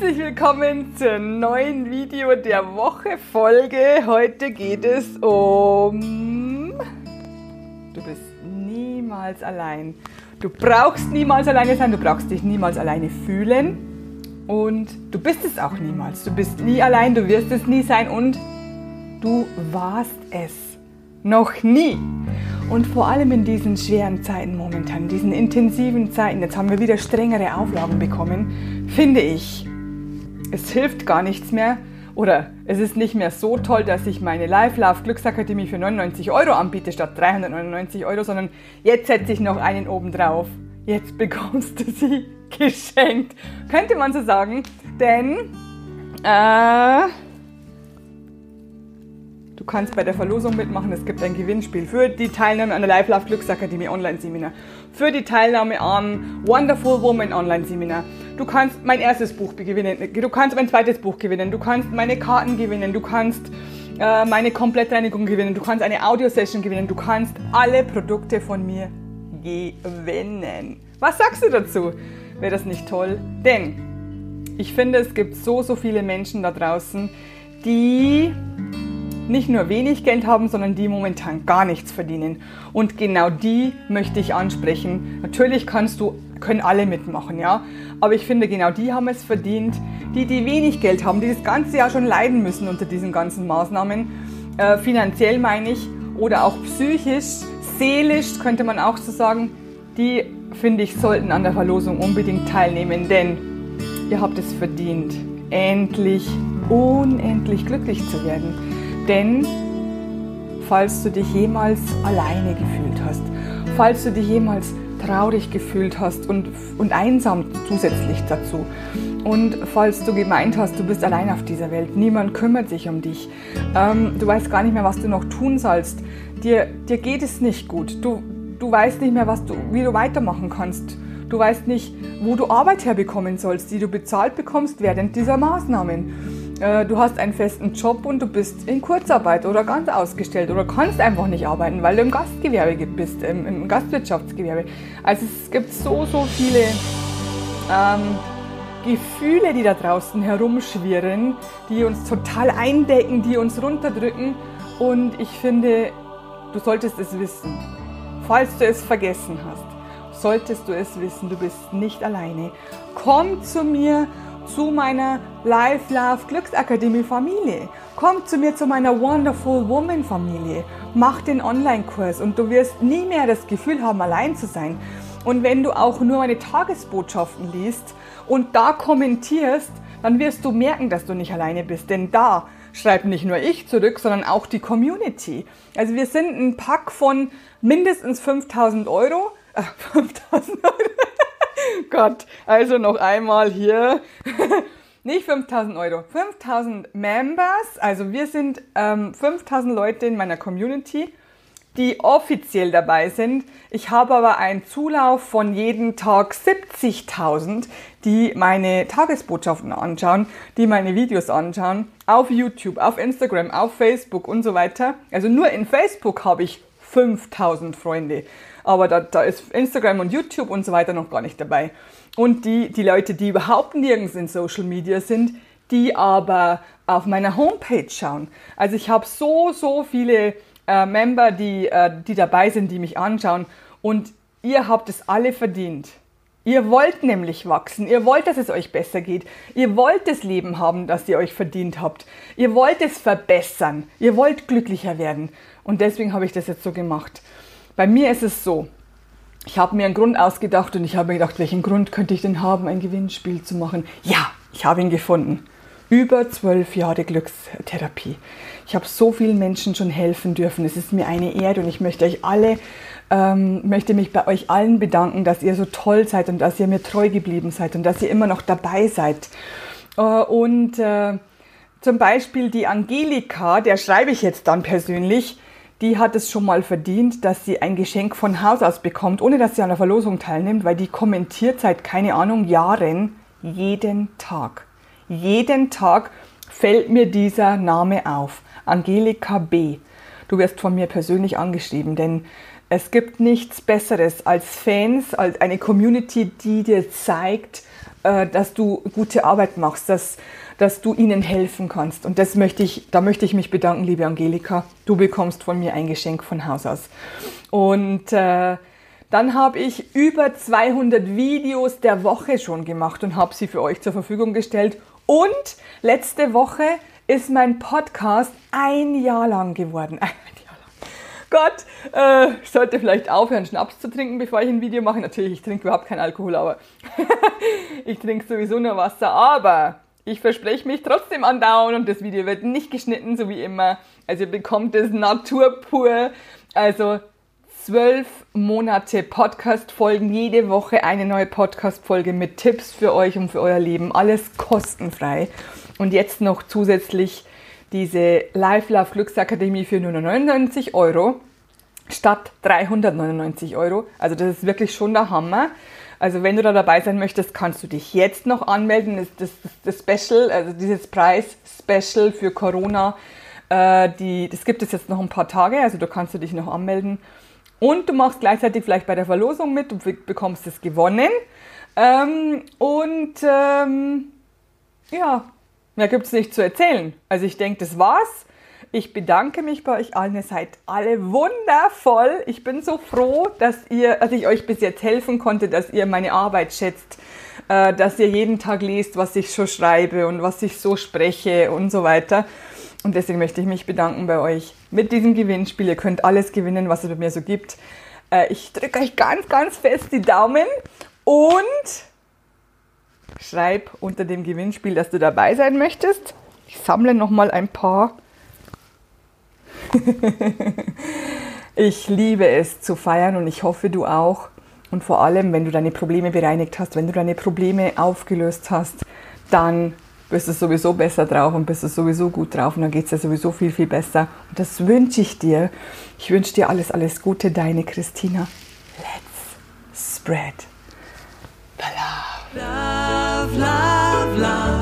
Herzlich willkommen zur neuen Video der Woche Folge. Heute geht es um Du bist niemals allein. Du brauchst niemals alleine sein, du brauchst dich niemals alleine fühlen und du bist es auch niemals. Du bist nie allein, du wirst es nie sein und du warst es noch nie. Und vor allem in diesen schweren Zeiten momentan, diesen intensiven Zeiten, jetzt haben wir wieder strengere Auflagen bekommen, finde ich, es hilft gar nichts mehr oder es ist nicht mehr so toll, dass ich meine Live Love Glücksakademie für 99 Euro anbiete statt 399 Euro, sondern jetzt setze ich noch einen oben drauf. Jetzt bekommst du sie geschenkt. Könnte man so sagen, denn äh, kannst bei der Verlosung mitmachen. Es gibt ein Gewinnspiel für die Teilnahme an der Life Love Glücksakademie Online-Seminar, für die Teilnahme am Wonderful Woman Online-Seminar. Du kannst mein erstes Buch gewinnen, du kannst mein zweites Buch gewinnen, du kannst meine Karten gewinnen, du kannst äh, meine Komplettreinigung gewinnen, du kannst eine Audio-Session gewinnen, du kannst alle Produkte von mir gewinnen. Was sagst du dazu? Wäre das nicht toll? Denn ich finde, es gibt so, so viele Menschen da draußen, die nicht nur wenig Geld haben, sondern die momentan gar nichts verdienen. Und genau die möchte ich ansprechen. Natürlich kannst du, können alle mitmachen, ja. Aber ich finde, genau die haben es verdient, die, die wenig Geld haben, die das ganze Jahr schon leiden müssen unter diesen ganzen Maßnahmen. Äh, finanziell meine ich, oder auch psychisch, seelisch könnte man auch so sagen, die finde ich sollten an der Verlosung unbedingt teilnehmen, denn ihr habt es verdient, endlich, unendlich glücklich zu werden. Denn falls du dich jemals alleine gefühlt hast, falls du dich jemals traurig gefühlt hast und, und einsam zusätzlich dazu. Und falls du gemeint hast, du bist allein auf dieser Welt, niemand kümmert sich um dich, ähm, du weißt gar nicht mehr, was du noch tun sollst, dir, dir geht es nicht gut, du, du weißt nicht mehr, was du, wie du weitermachen kannst, du weißt nicht, wo du Arbeit herbekommen sollst, die du bezahlt bekommst während dieser Maßnahmen du hast einen festen Job und du bist in Kurzarbeit oder ganz ausgestellt oder kannst einfach nicht arbeiten, weil du im Gastgewerbe bist, im, im Gastwirtschaftsgewerbe. Also es gibt so, so viele ähm, Gefühle, die da draußen herumschwirren, die uns total eindecken, die uns runterdrücken. Und ich finde, du solltest es wissen. Falls du es vergessen hast, solltest du es wissen, du bist nicht alleine. Komm zu mir zu meiner Life Love Glücksakademie Familie. Komm zu mir zu meiner Wonderful Woman Familie. Mach den Online-Kurs und du wirst nie mehr das Gefühl haben, allein zu sein. Und wenn du auch nur meine Tagesbotschaften liest und da kommentierst, dann wirst du merken, dass du nicht alleine bist. Denn da schreibt nicht nur ich zurück, sondern auch die Community. Also wir sind ein Pack von mindestens 5000 Euro. Äh, 5000 Euro. Gott, also noch einmal hier. Nicht 5000 Euro, 5000 Members. Also wir sind ähm, 5000 Leute in meiner Community, die offiziell dabei sind. Ich habe aber einen Zulauf von jeden Tag 70.000, die meine Tagesbotschaften anschauen, die meine Videos anschauen, auf YouTube, auf Instagram, auf Facebook und so weiter. Also nur in Facebook habe ich 5000 Freunde aber da, da ist Instagram und YouTube und so weiter noch gar nicht dabei. Und die, die Leute, die überhaupt nirgends in Social Media sind, die aber auf meiner Homepage schauen. Also ich habe so, so viele äh, Member, die, äh, die dabei sind, die mich anschauen und ihr habt es alle verdient. Ihr wollt nämlich wachsen, ihr wollt, dass es euch besser geht, ihr wollt das Leben haben, das ihr euch verdient habt, ihr wollt es verbessern, ihr wollt glücklicher werden und deswegen habe ich das jetzt so gemacht. Bei mir ist es so, ich habe mir einen Grund ausgedacht und ich habe mir gedacht, welchen Grund könnte ich denn haben, ein Gewinnspiel zu machen? Ja, ich habe ihn gefunden. Über zwölf Jahre Glückstherapie. Ich habe so vielen Menschen schon helfen dürfen. Es ist mir eine Ehre und ich möchte euch alle, ähm, möchte mich bei euch allen bedanken, dass ihr so toll seid und dass ihr mir treu geblieben seid und dass ihr immer noch dabei seid. Äh, und äh, zum Beispiel die Angelika, der schreibe ich jetzt dann persönlich, die hat es schon mal verdient, dass sie ein Geschenk von Haus aus bekommt, ohne dass sie an der Verlosung teilnimmt, weil die kommentiert seit, keine Ahnung, Jahren jeden Tag. Jeden Tag fällt mir dieser Name auf. Angelika B. Du wirst von mir persönlich angeschrieben, denn es gibt nichts Besseres als Fans, als eine Community, die dir zeigt, äh, dass du gute Arbeit machst, dass, dass du ihnen helfen kannst. Und das möchte ich, da möchte ich mich bedanken, liebe Angelika. Du bekommst von mir ein Geschenk von Haus aus. Und äh, dann habe ich über 200 Videos der Woche schon gemacht und habe sie für euch zur Verfügung gestellt. Und letzte Woche ist mein Podcast ein Jahr lang geworden. Ein Jahr lang. Gott, äh, ich sollte vielleicht aufhören, Schnaps zu trinken, bevor ich ein Video mache. Natürlich, ich trinke überhaupt keinen Alkohol, aber ich trinke sowieso nur Wasser. Aber ich verspreche mich trotzdem andauern und das Video wird nicht geschnitten, so wie immer. Also ihr bekommt es naturpur. Also zwölf Monate Podcast-Folgen, jede Woche eine neue Podcast-Folge mit Tipps für euch und für euer Leben. Alles kostenfrei. Und jetzt noch zusätzlich diese Live Love Glücksakademie für nur 99 Euro statt 399 Euro. Also das ist wirklich schon der Hammer. Also wenn du da dabei sein möchtest, kannst du dich jetzt noch anmelden. Das, das, das Special, also dieses Preis-Special für Corona, äh, die, das gibt es jetzt noch ein paar Tage. Also du kannst du dich noch anmelden. Und du machst gleichzeitig vielleicht bei der Verlosung mit und bekommst es gewonnen. Ähm, und ähm, ja, mehr gibt es nicht zu erzählen. Also ich denke, das war's. Ich bedanke mich bei euch allen. Ihr seid alle wundervoll. Ich bin so froh, dass ihr, dass ich euch bis jetzt helfen konnte, dass ihr meine Arbeit schätzt, äh, dass ihr jeden Tag lest, was ich so schreibe und was ich so spreche und so weiter. Und deswegen möchte ich mich bedanken bei euch mit diesem Gewinnspiel. Ihr könnt alles gewinnen, was es bei mir so gibt. Äh, ich drücke euch ganz, ganz fest die Daumen und schreib unter dem Gewinnspiel, dass du dabei sein möchtest. Ich sammle nochmal ein paar. ich liebe es zu feiern und ich hoffe du auch. Und vor allem, wenn du deine Probleme bereinigt hast, wenn du deine Probleme aufgelöst hast, dann bist du sowieso besser drauf und bist du sowieso gut drauf und dann geht es dir sowieso viel, viel besser. Und das wünsche ich dir. Ich wünsche dir alles, alles Gute, deine Christina. Let's spread the love. love, love.